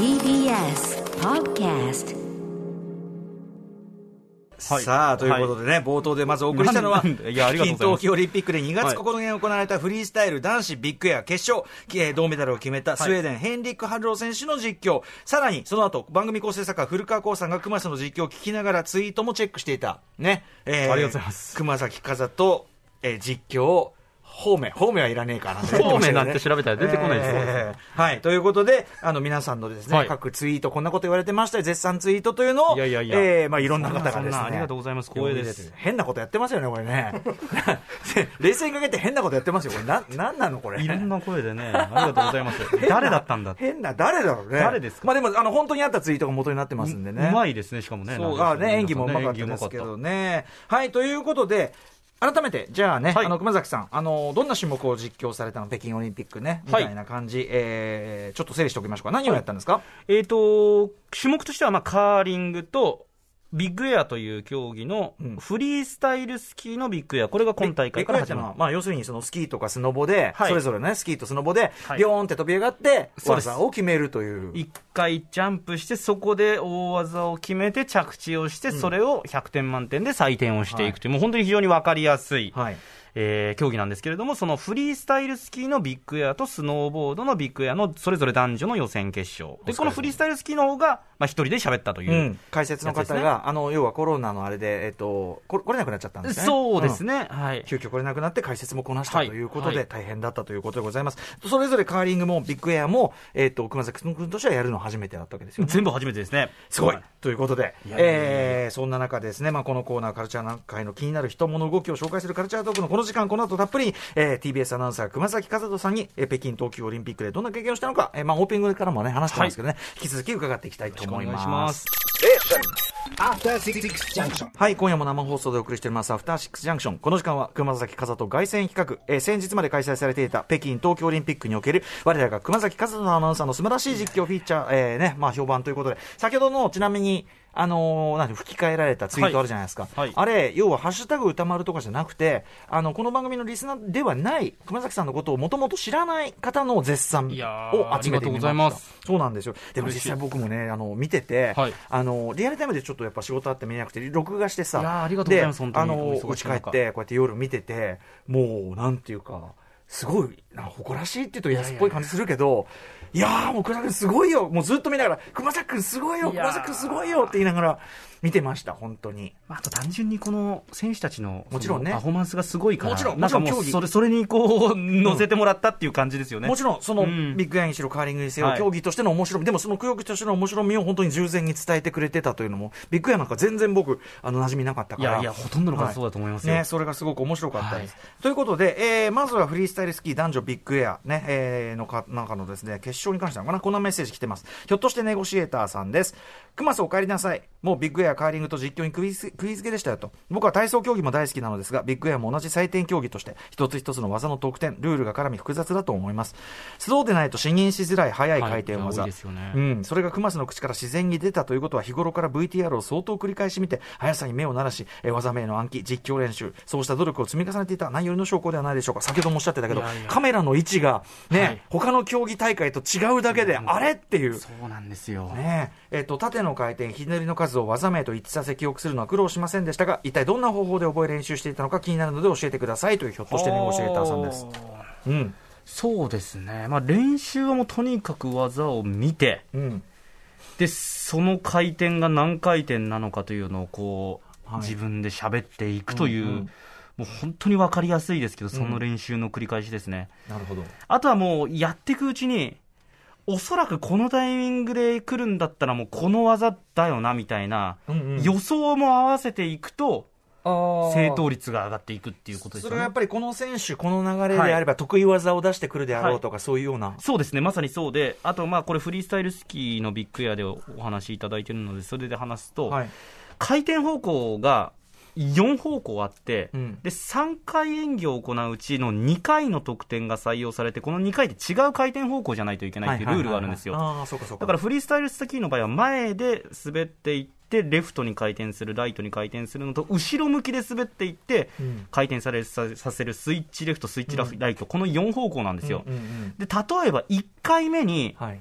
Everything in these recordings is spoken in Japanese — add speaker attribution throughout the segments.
Speaker 1: TBS Podcast
Speaker 2: はい。
Speaker 3: さあ、ということでね、冒頭でまずお送りしたのは、
Speaker 2: なんでいやありがとうございます。
Speaker 3: 北京冬季オリンピックで2月
Speaker 2: はい
Speaker 3: 9日に行われたフリースタイル男子ビッグエア決勝、えー銅メダルを決めたスウェーデン、ヘンリック・ハルロー選手の実況、さらにその後、番組構成作家、古川光さんが熊崎の実況を聞きながらツイートもチェックしていた。ね。えー
Speaker 2: ありがとうございます。
Speaker 3: 熊崎風と、えー実況、方面、方面はいらねえかな、
Speaker 2: 方面なんて調べたら出てこないです
Speaker 3: えーはい。ということで、あの、皆さんのですね、
Speaker 2: はい
Speaker 3: 各ツイート、こんなこと言われてましたよ、絶賛ツイートというのを、
Speaker 2: いやいやいや
Speaker 3: えーまあ、いろんな方がですね。
Speaker 2: ありがとうございます光栄です
Speaker 3: 変なことやってますよね、これね。冷静にかけて変なことやってますよ。これ、な、なんなのこれ。
Speaker 2: いろんな声でね、ありがとうございます。誰だったんだ。
Speaker 3: 変な、誰だろうね。
Speaker 2: 誰ですか？
Speaker 3: まあでも、あの、本当にあったツイートが元になってますんでね。
Speaker 2: うまいですね、しかもね。
Speaker 3: そう、ね、演技もうまかったですけどね。はい、ということで、改めて、じゃあね、
Speaker 2: はい。
Speaker 3: あの、熊崎さん、あの、どんな種目を実況されたの？北京オリンピックね、み
Speaker 2: はい。
Speaker 3: たいな感じ、えー、ちょっと整理しておきましょうか。何をやったんですか、
Speaker 2: えーと、種目としては、まあ、カーリングと、ビッグエアという競技の
Speaker 3: うん。
Speaker 2: フリースタイルスキーのビッグエア、これが今大会から始まる。
Speaker 3: まあ、要するにそのスキーとかスノボで、
Speaker 2: はい。
Speaker 3: それぞれね、スキーとスノボで、
Speaker 2: はい。
Speaker 3: ビョーンって飛び上がって、
Speaker 2: そうです。
Speaker 3: 技を決めるという。
Speaker 2: 一回ジャンプして、そこで大技を決めて着地をして、それを100点満点で採点をしていくという、もう本当に非常に分かりやすい、
Speaker 3: はい。
Speaker 2: えー競技なんですけれども、そのフリースタイルスキーのビッグエアとスノーボードのビッグエアのそれぞれ男女の予選決勝。で、このフリースタイルスキーの方が、まあ一人で喋ったという。
Speaker 3: うん、解説の方が、あの要はコロナのあれで、えっと、こ来れなくなっちゃったんですね。
Speaker 2: そうです
Speaker 3: ね。
Speaker 2: ね。はい。
Speaker 3: 急遽来れなくなって解説もこなしたと
Speaker 2: はい
Speaker 3: いうことで、
Speaker 2: はい
Speaker 3: 大変だったということでございます。それぞれカーリングもビッグエアも、えっと、熊崎君としてはやるの初めてだったわけですよね。
Speaker 2: 全部初めてですね。
Speaker 3: すごい
Speaker 2: は。
Speaker 3: ということで、えーそんな中ですね、まあ、このコーナー、カルチャー界の気になる人物動きを紹介するカルチャートークのこの時間、この後たっぷりに、えー TBS アナウンサー、熊崎和人さんに、えー北京冬季オリンピックでどんな経験をしたのか、えーまあ、オープニングからもね、話してますけどね、引き続き伺っていきたいと思いま
Speaker 2: ますす。。
Speaker 4: After Six Junction.
Speaker 3: はい、今夜も生放送でお送りしております、アフターシックスジャンクション。この時間は、熊崎風と凱旋企画、えー先日まで開催されていた北京冬季オリンピックにおける、我らが熊崎風人アナウンサーの素晴らしい実況フィーチャー、えーね、まあ評判ということで、先ほどの、ちなみに、あのーなんて吹き替えられたツイートあるじゃないですか。
Speaker 2: はい。
Speaker 3: あれ、要は、ハッシュタグ歌丸とかじゃなくて、あの、この番組のリスナーではない、熊崎さんのことをもともと知らない方の絶賛を集めてみました。
Speaker 2: ありがとうございます。
Speaker 3: そうなんですよ。でも実際僕もね、あの、見てて、
Speaker 2: はい。
Speaker 3: あの、リアルタイムでちょっとやっぱ仕事あって見れなくて、録画してさ、
Speaker 2: ありがとうございます
Speaker 3: で
Speaker 2: 本当に。
Speaker 3: あの、
Speaker 2: お忙しい中。
Speaker 3: うち帰って、こうやって夜見てて、もう、なんていうか、すごい、な誇らしいって言うと安っぽい感じするけど、いやーもう熊崎君すごいよ、もうずっと見ながら、熊崎君すごいよ、熊崎君すごいよって言いながら見てました、本当に。
Speaker 2: まあ、あと単純にこの選手たちの
Speaker 3: もちろんね
Speaker 2: パフォーマンスがすごいから、
Speaker 3: もちろんもちろ競技
Speaker 2: それそれにこう乗せてもらったっていう感じですよね。
Speaker 3: もちろん、その、
Speaker 2: うん
Speaker 3: ビッグエアにしろ、カーリングにせよ、
Speaker 2: はい
Speaker 3: 競技としての面白み、でもその競技としての面白みを本当に従前に伝えてくれてたというのも、ビッグエアなんか全然僕、あの、馴染みなかったから。
Speaker 2: いやいや、ほとんどの方そうだと思いますよ。
Speaker 3: ね、それがすごく面白かったです。ということで、えーまずはフリースタイルスキー男女ビッグエア、ね、えーのか、中のですね、決勝に関してなのかな、こんなメッセージ来てます。ひょっとしてネゴシエーターさんです。熊須お帰りなさい。もうビッグエア、カーリングと実況にクイズ、クイズ系でしたよと。僕は体操競技も大好きなのですが、ビッグエアも同じ採点競技として、一つ一つの技の得点、ルールが絡み複雑だと思います。スローでないと視認しづらい速い回転
Speaker 2: はい
Speaker 3: 技。
Speaker 2: 多いね
Speaker 3: うん、それが熊須の口から自然に出たということは日頃から VTR を相当繰り返し見て速さに目を鳴らし、えー技名の暗記実況練習そうした努力を積み重ねていた何よりの証拠ではないでしょうか先ほどもおっしゃってたけどカメラの位置がね、
Speaker 2: はい
Speaker 3: 他の競技大会と違うだけで、あれっていう
Speaker 2: そうなんですよ。
Speaker 3: ねええっと縦の回転、ひねりの数を技名と一致させ記憶するのは苦労しませんでしたが、一体どんな方法で覚え練習していたのか気になるので教えてくださいという、ひょっとしてネゴシエーターさんです。うん。
Speaker 2: そうですね、まあ、練習はもうとにかく技を見て、
Speaker 3: うん。
Speaker 2: でその回転が何回転なのかというのをこう、
Speaker 3: はい
Speaker 2: 自分で喋っていくという、
Speaker 3: うんうん
Speaker 2: もう本当に分かりやすいですけど、その練習の繰り返しですね。
Speaker 3: なるほど。
Speaker 2: あとはもうやっていくうちに、おそらくこのタイミングで来るんだったら、もうこの技だよなみたいな、
Speaker 3: うんうん
Speaker 2: 予想も合わせていくと、正
Speaker 3: 正
Speaker 2: 答率が上がっていくっていうことですよね
Speaker 3: それはやっ。ぱりこの選手、この流れであれば得意技を出してくるであろうとか、そういうような。
Speaker 2: そうですね、まさにそうで、あと、まあこれ、フリースタイルスキーのビッグエアでお話しいただいているので、それで話すと、
Speaker 3: はい。
Speaker 2: 回転方向が4方向あって、
Speaker 3: うん。
Speaker 2: で3回演技を行ううちの2回の得点が採用されて、この2回で違う回転方向じゃないといけないっていうルールがあるんですよ。だからフリースタイルスキーの場合は前で滑っていってレフトに回転するライトに回転するのと後ろ向きで滑っていって、
Speaker 3: うん。
Speaker 2: 回転されささせるスイッチレフトスイッチライト、この4方向なんですよ、
Speaker 3: うんうんうん
Speaker 2: で例えば1回目に、
Speaker 3: はい。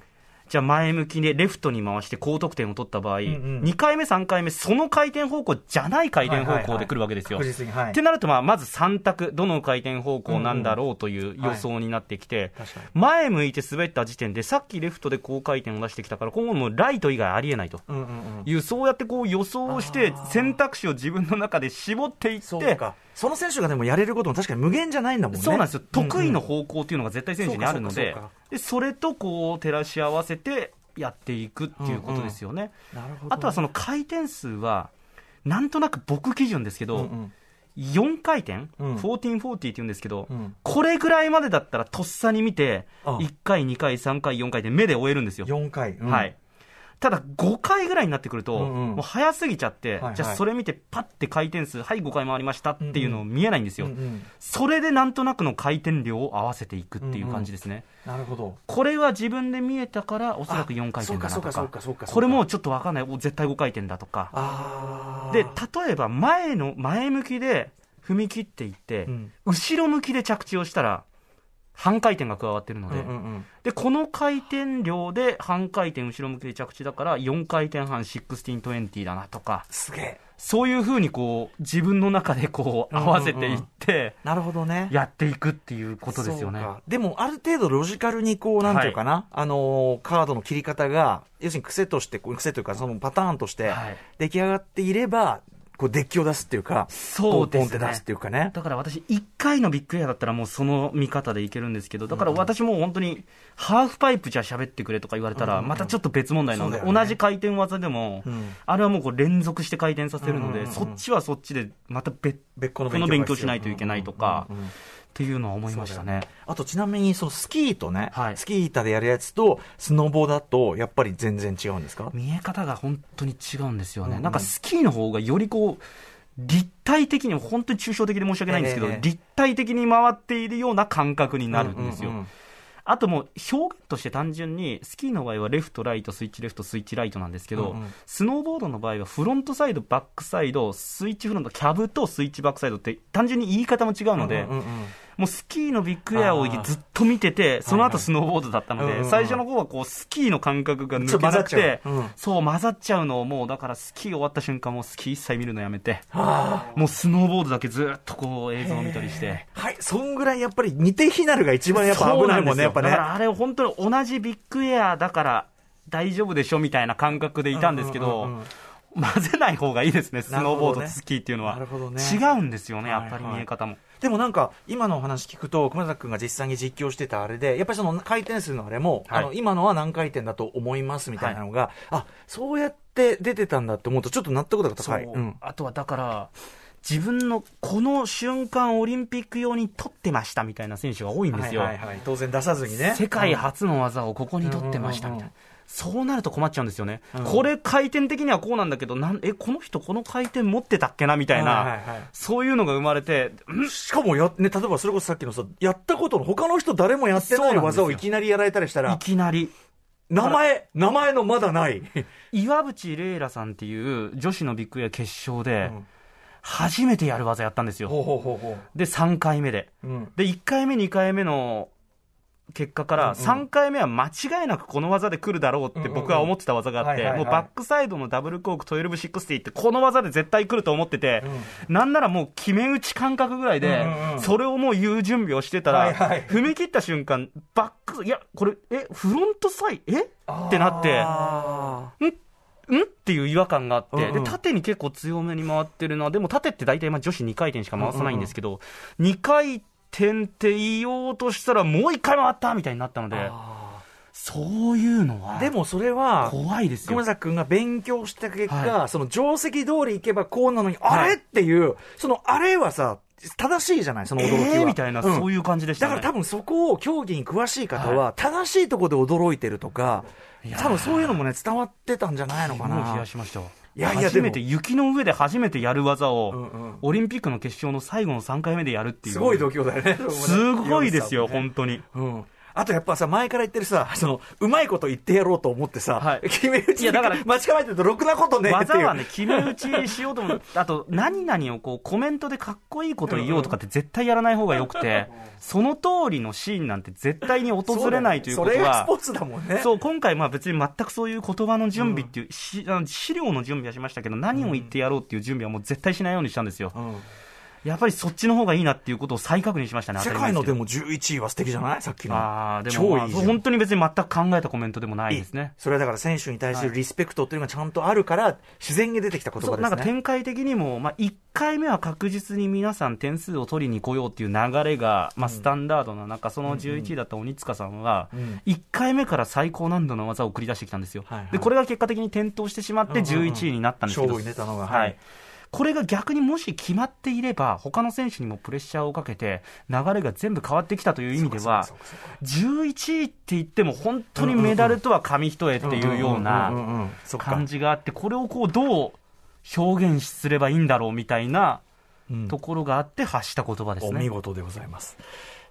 Speaker 2: じゃあ前向きでレフトに回して高得点を取った場合、
Speaker 3: んうん。
Speaker 2: 2回目、3回目、その回転方向じゃない回転方向で来るわけですよ。ってなると、まあ、まず3択、どの回転方向なんだろうという予想になってきて、前向いて滑った時点で、さっきレフトで高回転を出してきたから、今後もうライト以外ありえないと。いうそうやってこう予想をして選択肢を自分の中で絞っていって
Speaker 3: その選手がでもやれることも確かに無限じゃないんだもんね。
Speaker 2: そうなんですよ、得意の
Speaker 3: うん
Speaker 2: 方向っていうのが絶対選手にあるので
Speaker 3: そ
Speaker 2: でそれとこう照らし合わせてやっていくっていうことですよね、
Speaker 3: なるほど
Speaker 2: あとはその回転数はなんとなく僕基準ですけど、
Speaker 3: うんうん。
Speaker 2: 4回転、
Speaker 3: うん。
Speaker 2: 1440って言うんですけど、
Speaker 3: うん。
Speaker 2: これぐらいまでだったらとっさに見て
Speaker 3: あ
Speaker 2: 1回2回3回4回で目で終えるんですよ。
Speaker 3: 4回、うん。
Speaker 2: はい。ただ、5回ぐらいになってくると、
Speaker 3: うんうん。
Speaker 2: もう早すぎちゃって、
Speaker 3: はいはい。
Speaker 2: じゃあそれ見て、パッて回転数、はい、5回回りましたっていうのを見えないんですよ。
Speaker 3: うんうん。
Speaker 2: それでなんとなくの回転量を合わせていくっていう感じですね。
Speaker 3: なるほど。
Speaker 2: これは自分で見えたから、おそらく4回転だなと
Speaker 3: か。
Speaker 2: これもちょっとわかんない、お絶対5回転だとか。で、例えば前の、前向きで踏み切っていって、
Speaker 3: うん。
Speaker 2: 後ろ向きで着地をしたら、半回転が加わってるので、
Speaker 3: うんうんうん。
Speaker 2: で、この回転量で半回転後ろ向きで着地だから、4回転半1620だなとか、
Speaker 3: すげえ。
Speaker 2: そういうふうにこう、自分の中でこう、合わせていって、
Speaker 3: なるほどね。
Speaker 2: やっていくっていうことですよね。
Speaker 3: でも、ある程度ロジカルに、こう、なんていうかな、あのーカードの切り方が、要するに癖として、癖というか、そのパターンとして
Speaker 2: はい、
Speaker 3: 出来上がっていれば、こう、デッキを出すっていうか、
Speaker 2: そうですね。
Speaker 3: ポンポンって出すっていうかね。
Speaker 2: だから私、1回のビッグエアだったらもうその見方でいけるんですけど、だから私も本当に、ハーフパイプじゃ喋ってくれとか言われたら、またちょっと別問題なので、同じ回転技でも
Speaker 3: うん、
Speaker 2: あれはもうこう連続して回転させるので、そっちはそっちで、また別
Speaker 3: 別個の
Speaker 2: この勉強しないといけないとかっていうのは思いましたね。
Speaker 3: あとちなみにそのスキーとね、
Speaker 2: はい。
Speaker 3: スキー板でやるやつとスノボだとやっぱり全然違うんですか？
Speaker 2: 見え方が本当に違うんですよね、
Speaker 3: うんうん。
Speaker 2: なんかスキーの方がよりこう、立体的に、本当に抽象的で申し訳ないんですけど、
Speaker 3: ええ。
Speaker 2: 立体的に回っているような感覚になるんですよ。
Speaker 3: うんうんうん
Speaker 2: あともう表現として単純に、スキーの場合はレフト、ライト、スイッチレフト、スイッチライトなんですけど、
Speaker 3: うんうん。
Speaker 2: スノーボードの場合はフロントサイド、バックサイド、スイッチフロント、キャブとスイッチバックサイドって単純に言い方も違うので、
Speaker 3: うんうんうん
Speaker 2: もうスキーのビッグエアをずっと見てて、その
Speaker 3: はい。はい
Speaker 2: 後スノーボードだったので、最初の方はこうスキーの感覚が抜けなくて、
Speaker 3: う。ん。
Speaker 2: そう混ざっちゃうのをもうだからスキー終わった瞬間もうスキー一切見るのやめて、
Speaker 3: は
Speaker 2: もうスノーボードだけずっとこう映像を見たりして。
Speaker 3: あはい、そんぐらいやっぱり似て非なるが一番やっぱ危ないもんね、やっぱね。
Speaker 2: だか。らあれ本当に同じビッグエアだから大丈夫でしょみたいな感覚でいたんですけど、混ぜない方がいいですね、スノーボードとスキーっていうのは。違うんですよね、やっぱり
Speaker 3: はいはい。
Speaker 2: 見え方も。
Speaker 3: でもなんか、今のお話聞くと、熊崎君が実際に実況してたあれで、やっぱりその回転数のあれも、
Speaker 2: はい
Speaker 3: あの今のは何回転だと思いますみたいなのが、あそうやって出てたんだって思うと、ちょっと納得度が高い。
Speaker 2: そう
Speaker 3: うん
Speaker 2: あとはだから、自分のこの瞬間、オリンピック用に取ってましたみたいな選手が多いんですよ。
Speaker 3: はいはいはい、当然出さずにね。
Speaker 2: 世界初の技をここに取ってましたみたいな。そうなると困っちゃうんですよね、これ、回転的にはこうなんだけど、なんえこの人、この回転持ってたっけな？みたいな、
Speaker 3: はいはいはい。
Speaker 2: そういうのが生まれて、ん？
Speaker 3: しかもや、ね、例えばそれこそさっきのさ、やったことの、他の人誰もやってない技をいきなりやられたりした
Speaker 2: い
Speaker 3: ら、
Speaker 2: きなり、
Speaker 3: 名前、名前のまだない。
Speaker 2: 岩渕レイラさんっていう女子のビッグエア決勝で
Speaker 3: うん、
Speaker 2: 初めてやる技やったんですよ、
Speaker 3: ほうほうほうほ
Speaker 2: で、3回目で。
Speaker 3: う。うん。
Speaker 2: で、1回目、2回目の結果から、3回目は間違いなくこの技で来るだろうって僕は思ってた技があって、もうバックサイドのダブルコーク1260って、この技で絶対来ると思ってて、なんならもう決め打ち感覚ぐらいでそれをもう言う準備をしてたら、踏み切った瞬間、バック、いや、これ、え、フロントサイ、え？ってなって、
Speaker 3: あ
Speaker 2: んん？っていう違和感があって、で縦に結構強めに回ってるな、でも縦って大体まあ女子2回転しか回さないんですけど、2回転って言おうとしたら、もう1回回ったみたいになったので、
Speaker 3: あ
Speaker 2: そういうのは、
Speaker 3: でもそれは、
Speaker 2: 怖いですよ。
Speaker 3: 熊。崎君が勉強した結果、
Speaker 2: は
Speaker 3: その定石通りいけばこうなのに、
Speaker 2: はい。
Speaker 3: あれっていう、そのあれはさ、正しいじゃない、その驚きは。
Speaker 2: えー？みたいな、
Speaker 3: うん。
Speaker 2: そういう感じでしたね。
Speaker 3: だから多分そこを競技に詳しい方は、正しいところで驚いてるとか、多分そういうのもね、伝わってたんじゃないのかな。
Speaker 2: 冷や。しました初めて
Speaker 3: で
Speaker 2: 雪の上で初めてやる技を、オリンピックの決勝の最後の3回目でやるっていう。
Speaker 3: すごい度胸だよね。
Speaker 2: すごいですよ、
Speaker 3: 本
Speaker 2: 本当に。
Speaker 3: うん。あとやっぱさ、前から言ってるさ、その、うまいこと言ってやろうと思ってさ、
Speaker 2: はい
Speaker 3: 決め打ち
Speaker 2: いやだから
Speaker 3: 待ち構えてると、ろくなことねっていう。
Speaker 2: 技はね、決め打ちしようと思う。あと、何々をこう、コメントでかっこいいこと言おうとかって絶対やらない方がよくて、その通りのシーンなんて絶対に訪れないということは
Speaker 3: それがスポ、ーツだもんね。
Speaker 2: そう、今回まあ別に全くそういう言葉の準備っていう、しあの資料の準備はしましたけど、何を言ってやろうっていう準備はもう絶対しないようにしたんですよ。
Speaker 3: うん
Speaker 2: やっぱりそっちの方がいいなっていうことを再確認しましたね、
Speaker 3: 世界のでも11位は素敵じゃない？さっきの。
Speaker 2: あーでも、まあ本当に別に全く考えたコメントでもないですね。
Speaker 3: それはだから選手に対するリスペクトっていうのがちゃんとあるから、自然に出てきた言葉ですね。
Speaker 2: なんか展開的にも、まあ、1回目は確実に皆さん点数を取りに来ようっていう流れが、まあ、スタンダードな中、その11位だった鬼塚さんは
Speaker 3: うん、
Speaker 2: 1回目から最高難度の技を繰り出してきたんですよ。
Speaker 3: はいはい
Speaker 2: で、これが結果的に転倒してしまって11位になったんですけど、
Speaker 3: 勝負に出たのが
Speaker 2: は
Speaker 3: はいい。
Speaker 2: これが逆にもし決まっていれば、他の選手にもプレッシャーをかけて、流れが全部変わってきたという意味では、11位って言っても、本当にメダルとは紙一重っていうような、感じがあって、これをこうどう表現すればいいんだろうみたいなところがあって発した言葉です
Speaker 3: お見。事でございます。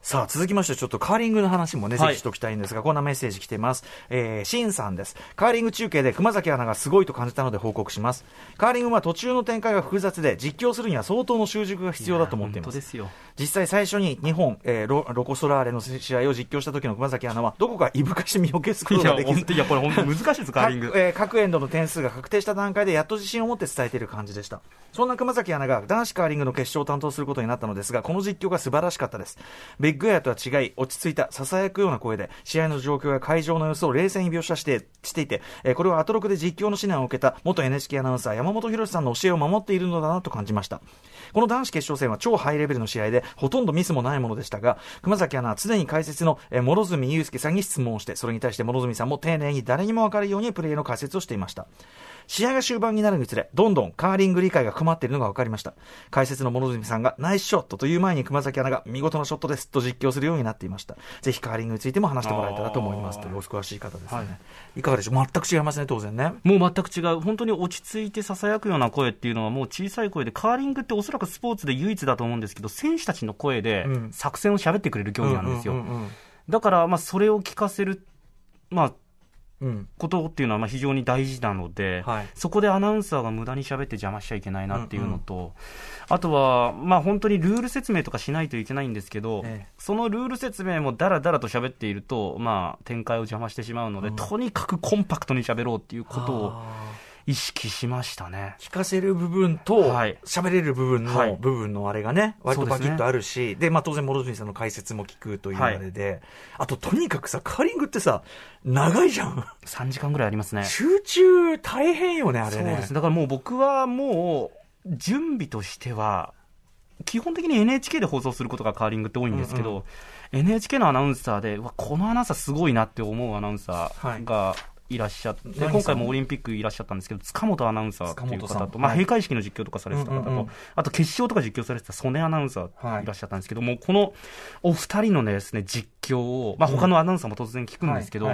Speaker 3: さあ、続きまして、ちょっとカーリングの話もね、
Speaker 2: はい
Speaker 3: ぜひしておきたいんですが、こんなメッセージ来てます。えー、シンさんです。カーリング中継で熊崎アナがすごいと感じたので報告します。カーリングは途中の展開が複雑で、実況するには相当の習熟が必要だと思っています。
Speaker 2: すよ。
Speaker 3: 実際最初に日本、えーロ、ロコ・ソラーレの試合を実況した時の熊崎アナは、どこかいぶかし身を消すこ
Speaker 2: いや、
Speaker 3: とができず
Speaker 2: 本当いや、これ本当難しいです、カーリング
Speaker 3: 各。えー各エンドの点数が確定した段階でやっと自信を持って伝えている感じでしたそんな熊崎アナが男子カーリングの決勝を担当することになったのですがこの実況が素晴らしかったですビッグエアとは違い落ち着いたささやくような声で試合の状況や会場の様子を冷静に描写してしていて、えーこれはアトロクで実況の指南を受けた元 NHK アナウンサー山本博さんの教えを守っているのだなと感じました。この男子決勝戦は超ハイレベルの試合でほとんどミスもないものでしたが熊崎アナは常に解説の、えー諸角祐介さんに質問をしてそれに対して諸角さんも丁寧に誰にも分かるようにプレーの解説をしていました。試合が終盤になるにつれどんどんカーリング理解が困っているのが分かりました。解説の諸角さんがナイスショットという前に熊崎アナが見事なショットですと実況するようになっていました。ぜひカーリングについても話してもらえたらと思いますというお詳しい方ですね、、
Speaker 2: はい。
Speaker 3: かがでしょう？全く違いますね当然ね。
Speaker 2: もう全く違う、本当に落ち着いてささやくような声っていうのは、もう小さい声で、カーリングっておそらくスポーツで唯一だと思うんですけど、選手たちの声で
Speaker 3: うん。
Speaker 2: 作戦を喋ってくれる競技なんですよ。だから、まあ、それを聞かせる、まあ、
Speaker 3: うん
Speaker 2: ことっていうのはまあ非常に大事なので、
Speaker 3: はい。
Speaker 2: そこでアナウンサーが無駄に喋って邪魔しちゃいけないなっていうのと、あとは、まあ、本当にルール説明とかしないといけないんですけど、
Speaker 3: ええ。
Speaker 2: そのルール説明もだらだらと喋っていると、まあ、展開を邪魔してしまうので、とにかくコンパクトに喋ろうっていうことを
Speaker 3: あ
Speaker 2: 意識しましたね。
Speaker 3: ー聞かせる部分と
Speaker 2: はい
Speaker 3: 喋れる部分
Speaker 2: はい
Speaker 3: の部分のあれがね、割とバキッとあるし、で、まあ当然、諸角さんの解説も聞くというあれで、あととにかくさ、カーリングってさ、長いじゃん。
Speaker 2: 3時間ぐらいありますね。
Speaker 3: 集中大変よね、あれね。
Speaker 2: そうですね。だからもう僕はもう、準備としては、基本的に NHK で放送することがカーリングって多いんですけど、NHK のアナウンサーで、うわこのアナウンサーすごいなって思うアナウンサーがいらっしゃって、今回もオリンピックいらっしゃったんですけど、塚本アナウンサーっていう方と、まあ、
Speaker 3: はい
Speaker 2: 閉会式の実況とかされてた方と、あと決勝とか実況されてた曽根アナウンサ
Speaker 3: はい。
Speaker 2: ーいらっしゃったんですけども、このお二人のですね、実況を、まあ、他のアナウンサーも突然聞くんですけど、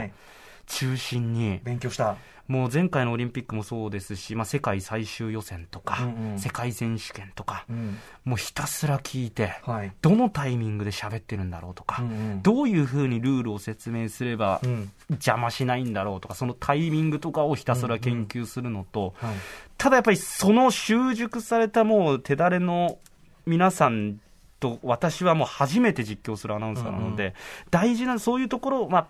Speaker 2: 中心に、
Speaker 3: 勉強した。
Speaker 2: もう前回のオリンピックもそうですし、まあ、世界最終予選とか、
Speaker 3: うんうん
Speaker 2: 世界選手権とか、
Speaker 3: うん。
Speaker 2: もうひたすら聞いて、
Speaker 3: はい。
Speaker 2: どのタイミングで喋ってるんだろうとか、
Speaker 3: うんうん
Speaker 2: どういうふうにルールを説明すれば
Speaker 3: うん。
Speaker 2: 邪魔しないんだろうとか、そのタイミングとかをひたすら研究するのと、
Speaker 3: はい。
Speaker 2: ただやっぱりその習熟されたもう手だれの皆さんと私はもう初めて実況するアナウンサーなので、
Speaker 3: うん
Speaker 2: 大事なそういうところを、まあ、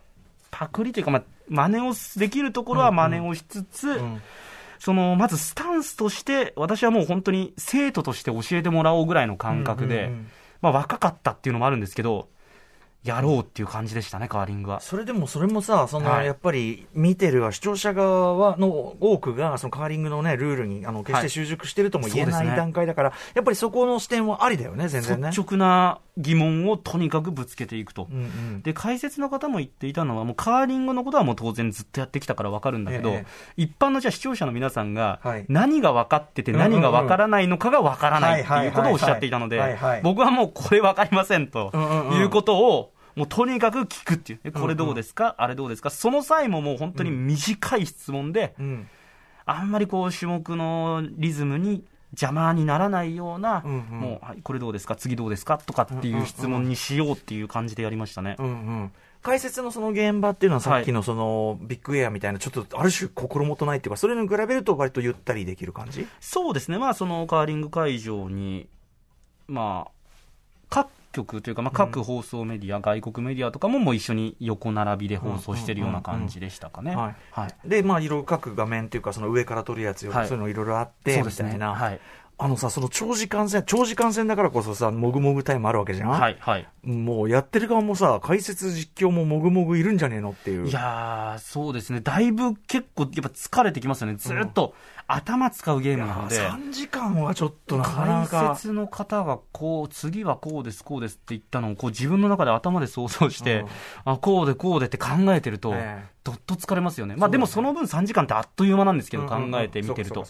Speaker 2: パクリというか、まあ、真似をできるところは真似をしつつ、
Speaker 3: うん。
Speaker 2: そのまずスタンスとして、私はもう本当に生徒として教えてもらおうぐらいの感覚で、
Speaker 3: うんうんうん。
Speaker 2: まあ、若かったっていうのもあるんですけど、やろうっていう感じでしたね、カーリングは。
Speaker 3: それでも、それもさ、その、
Speaker 2: はい。
Speaker 3: やっぱり、見てるは視聴者側は、の多くが、そのカーリングのね、ルールに、あの、決して習熟してるとも言えない段階だから、やっぱりそこの視点はありだよね、全然ね。
Speaker 2: 率直な疑問をとにかくぶつけていくと。
Speaker 3: うんうん。
Speaker 2: で、解説の方も言っていたのは、もうカーリングのことはもう当然ずっとやってきたから分かるんだけど、
Speaker 3: え
Speaker 2: 一般のじゃあ視聴者の皆さが
Speaker 3: はい、
Speaker 2: 何が分かってて何が分からないのかが分からないっていうことをおっしゃっていたので僕はもうこれ分かりませんと。
Speaker 3: うんうんうん。
Speaker 2: いうことを、もうとにかく聞くっていう。えこれどうですか？あれどうですか？その際ももう本当に短い質問で、
Speaker 3: うん。
Speaker 2: あんまりこう種目のリズムに邪魔にならないような、
Speaker 3: うんうん。
Speaker 2: もう、はい、これどうですか？次どうですか？とかっていう質問にしようっていう感じでやりましたね。
Speaker 3: うんうん。解説のその現場っていうのはさっきのそのビッグエアみたいな、ちょっとある種心もとないっていうか、それに比べると割とゆったりできる感じ？
Speaker 2: そうですね、まあ、そのカーリング会場に、まあ、各局というか、まあ、各放送メディア、外国メディアとかももう一緒に横並びで放送してるような感じでしたかね。
Speaker 3: で、まあ、いろいろ各画面っていうか、その上から撮るやつよ、
Speaker 2: はい
Speaker 3: そういうのいろいろあって、
Speaker 2: そうですね。
Speaker 3: みたいな。
Speaker 2: はい。
Speaker 3: あのさ、その長時間戦、長時間戦だからこそさ、もぐもぐタイムあるわけじゃん
Speaker 2: はい、はい。
Speaker 3: もうやってる側もさ、解説実況ももぐもぐいるんじゃねえのっていう。
Speaker 2: いやー、そうですね。だいぶ結構、やっぱ疲れてきますよね。ずっと頭使うゲームなので。
Speaker 3: 3時間はちょっとなかなか
Speaker 2: 解。説の方がこう、次はこうです、こうですって言ったのをこう自分の中で頭で想像して、
Speaker 3: うん
Speaker 2: あ、こうでこうでって考えてると、
Speaker 3: ええ
Speaker 2: どっと疲れますよね。まあでもその分3時間ってあっという間なんですけど、考えて見てると。
Speaker 3: い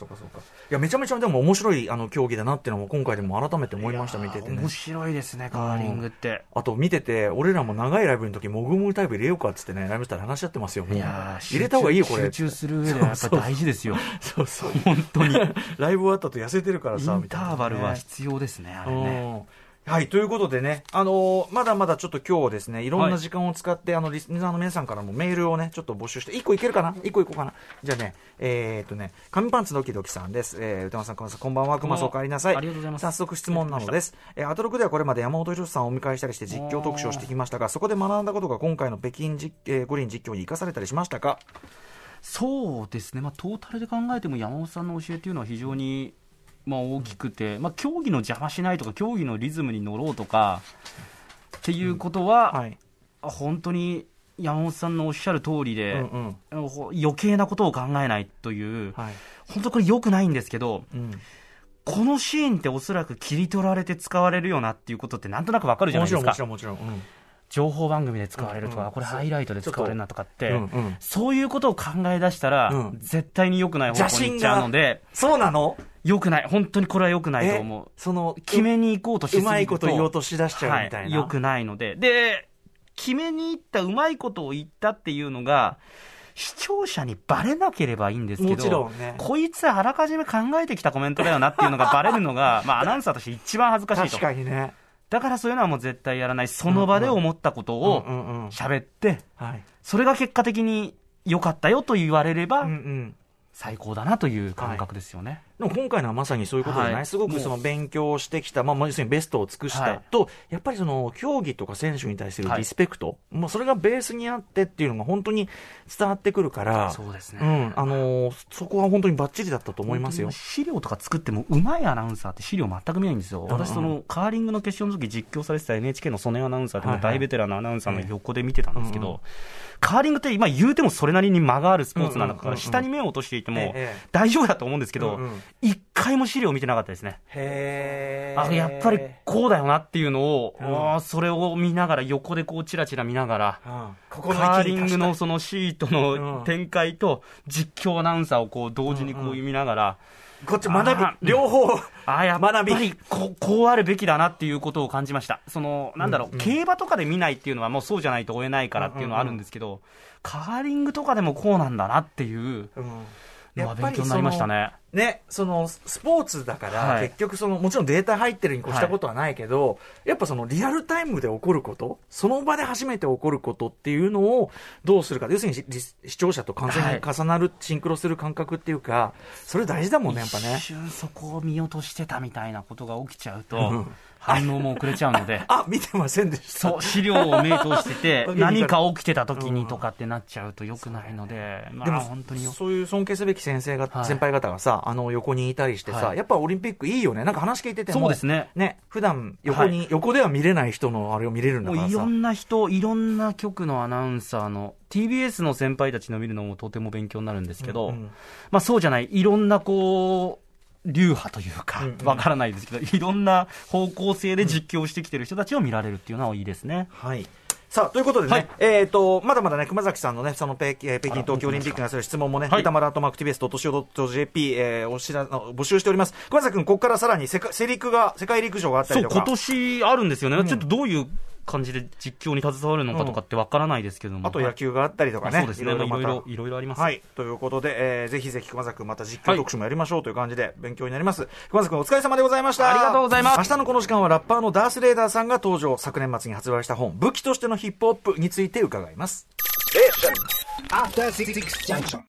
Speaker 3: や、めちゃめちゃでも面白いあの競技だなっていうのも今回でも改めて思いました、見ててね
Speaker 2: 面。白いですね、カーリングって。
Speaker 3: あと見てて、俺らも長いライブの時、もぐもぐタイプ入れようかっつってね、ライブしたら話し合ってますよ。もう
Speaker 2: いやー
Speaker 3: 入れた方がいいよ、これ。
Speaker 2: 集中する上ではやっぱり大事ですよ。
Speaker 3: そうそう。
Speaker 2: 本当に。イ
Speaker 3: ライブ終わった後痩せてるからさ、
Speaker 2: ン
Speaker 3: みたいなね
Speaker 2: ターバルは必要ですね、あれね。
Speaker 3: うんはい、ということでね、あのーまだまだちょっと今日ですね、いろんな時間を使って、あの、リスナーの皆さんからもメールをね、ちょっと募集して、一個いけるかな？一個いこうかな？じゃあね、えーっとね、紙パンツドキドキさんです。えー、歌間さん、熊さん、こんばんは、熊さんお帰りなさい。
Speaker 2: ありがとうございます
Speaker 3: 早速質問なのです。えー、アトロクではこれまで山本博さんをお迎えしたりして実況特集をしてきましたが、そこで学んだことが今回の北京実、えー五輪実況に生かされたりしましたか？
Speaker 2: そうですね、まあ、トータルで考えても山本さんの教えというのは非常に、まあ、大きくて、まあ、競技の邪魔しないとか、競技のリズムに乗ろうとかっていうことは、
Speaker 3: はい。
Speaker 2: 本当に山本さんのおっしゃる通り
Speaker 3: う
Speaker 2: で、
Speaker 3: んうん。
Speaker 2: あのほ余計なことを考えないという、
Speaker 3: はい。
Speaker 2: 本当これ良くないんですけど、
Speaker 3: うん。
Speaker 2: このシーンっておそらく切り取られて使われるよなっていうことってなんとなくわかるじゃな
Speaker 3: もちろん、も
Speaker 2: いですか
Speaker 3: ち。ろん、もちろん。うん
Speaker 2: 情報番組で使われるとか、
Speaker 3: うんうん
Speaker 2: これハイライトで使われるなとかって、
Speaker 3: うんうん
Speaker 2: そういうことを考え出したら、
Speaker 3: うん
Speaker 2: 絶対に良くない方向に行っちゃうので、
Speaker 3: そうなの？
Speaker 2: 良くない。本当にこれは良くないと思う。
Speaker 3: その、
Speaker 2: 決めに行こうとしすぎると
Speaker 3: うまいこと言おうとしだしちゃうみたいな。
Speaker 2: はい、良くないので。で、決めに行った、うまいことを言ったっていうのが、視聴者にバレなければいいんですけど、
Speaker 3: ね
Speaker 2: こいつあらかじめ考えてきたコメントだよなっていうのがバレるのが、まあアナウンサーとして一番恥ずかしい
Speaker 3: 確
Speaker 2: と。
Speaker 3: かにね。
Speaker 2: だからそういうのはもう絶対やらない。その場で思ったことを喋って、
Speaker 3: はい。
Speaker 2: それが結果的に良かったよと言われれば。最高だなという感覚ですよね。
Speaker 3: でも今回のはまさにそういうことじゃない、
Speaker 2: はい。
Speaker 3: すごくその勉強をしてきた、まあ、まあ要するにベストを尽くした、
Speaker 2: はい。
Speaker 3: と、やっぱりその競技とか選手に対する
Speaker 2: はい。
Speaker 3: リスペクト、もうそれがベースにあってっていうのが本当に伝わってくるから、
Speaker 2: そうですね。
Speaker 3: うん、あのーそこは本当にバッチリだったと思いますよ。
Speaker 2: 資料とか作っても、うまいアナウンサーって資料全く見ないんですよ。
Speaker 3: ん
Speaker 2: 私、その、カーリングの決勝の時実況されてた NHK の曽根アナウンサーで
Speaker 3: はいはい。
Speaker 2: も大ベテランのアナウンサーの横で見てたんですけ
Speaker 3: うんうん
Speaker 2: ど、カーリングって今言うてもそれなりに間があるスポーツなんだから、
Speaker 3: うんうんうんうん
Speaker 2: 下に目を落としていても
Speaker 3: ええ。
Speaker 2: 大丈夫だと思うんですけど
Speaker 3: うんうん、
Speaker 2: 一回も資料見てなかったですね。
Speaker 3: へ
Speaker 2: あ、やっぱりこうだよなっていうのを、
Speaker 3: うん。
Speaker 2: それを見ながら、横でこうチラチラ見ながら、
Speaker 3: うん。こ
Speaker 2: カ
Speaker 3: この
Speaker 2: ーリングのそのシートの展開と実況アナウンサーをこう同時にこう見ながら、
Speaker 3: こっち学び両方。
Speaker 2: ああ、やっぱ
Speaker 3: 学び。
Speaker 2: りこうこうあるべきだなっていうことを感じました。その、なんだろう、
Speaker 3: うんうん。
Speaker 2: 競馬とかで見ないっていうのはもうそうじゃないと追えないからっていうのはあるんですけど、カーリングとかでもこうなんだなっていう
Speaker 3: うん。
Speaker 2: のは勉強になりましたね。
Speaker 3: ね、そのスポーツだから、
Speaker 2: はい。
Speaker 3: 結局その、もちろんデータ入ってるに越したことはないけど、やっぱそのリアルタイムで起こること、その場で初めて起こることっていうのをどうするか、要するにし視視聴者と完全に重なる、シンクロする感覚っていうか、それ大事だもんね、やっぱね。
Speaker 2: 一。瞬そこを見落としてたみたいなことが起きちゃうと、
Speaker 3: うん。
Speaker 2: 反応も遅れちゃうので。
Speaker 3: あ、見てませんでした。
Speaker 2: そう、資料を目通してて 何か起きてた時にとかってなっちゃうと良くないので、まあ
Speaker 3: でも
Speaker 2: 本当によ。
Speaker 3: そういう尊敬すべき先生が、
Speaker 2: はい。
Speaker 3: 先輩方がさ、あの横にいたりしてさ、
Speaker 2: はい
Speaker 3: やっぱオリンピックいいよね。なんか話聞いてても。
Speaker 2: そうですね。
Speaker 3: ね、普段横に、横では見れない人のあれを見れるんだから
Speaker 2: いろんな人、いろんな局のアナウンサーの、TBS の先輩たちの見るのもとても勉強になるんですけど、
Speaker 3: うんうん
Speaker 2: まあそうじゃない、いろんなこう、流派というか
Speaker 3: うんう、ん
Speaker 2: わからないですけど、いろんな方向性で実況してきてる人たちを見られるっていうのはいいですね。
Speaker 3: はい。さあ、ということでね、
Speaker 2: はい
Speaker 3: えっ、と、まだまだね、熊崎さんのね、その北京、えー北京オリンピックに関する質問もね、
Speaker 2: はい
Speaker 3: 歌丸アットマーク TBS と年を .jp、えー、お知ら、募集しております。熊崎君、ここからさらに世界、世陸が、世界陸上があったり
Speaker 2: そう、
Speaker 3: とか。
Speaker 2: 今年あるんですよね。ちょっとどういう感じで実況に携わるのかとかってわからないですけども。
Speaker 3: あと野球があったりとかね。
Speaker 2: そうですね。いろいろ、いろいろあります。
Speaker 3: はい。ということで、えーぜひぜひ熊崎君また実況特集もやりましょうという感じで勉強になります。熊崎君お疲れ様でございました。
Speaker 2: ありがとうございます
Speaker 3: 明日のこの時間はラッパーのダース・レーダーさんが登場。昨年末に発売した本、武器としてのヒップホップについて伺います。
Speaker 4: After Six Junction.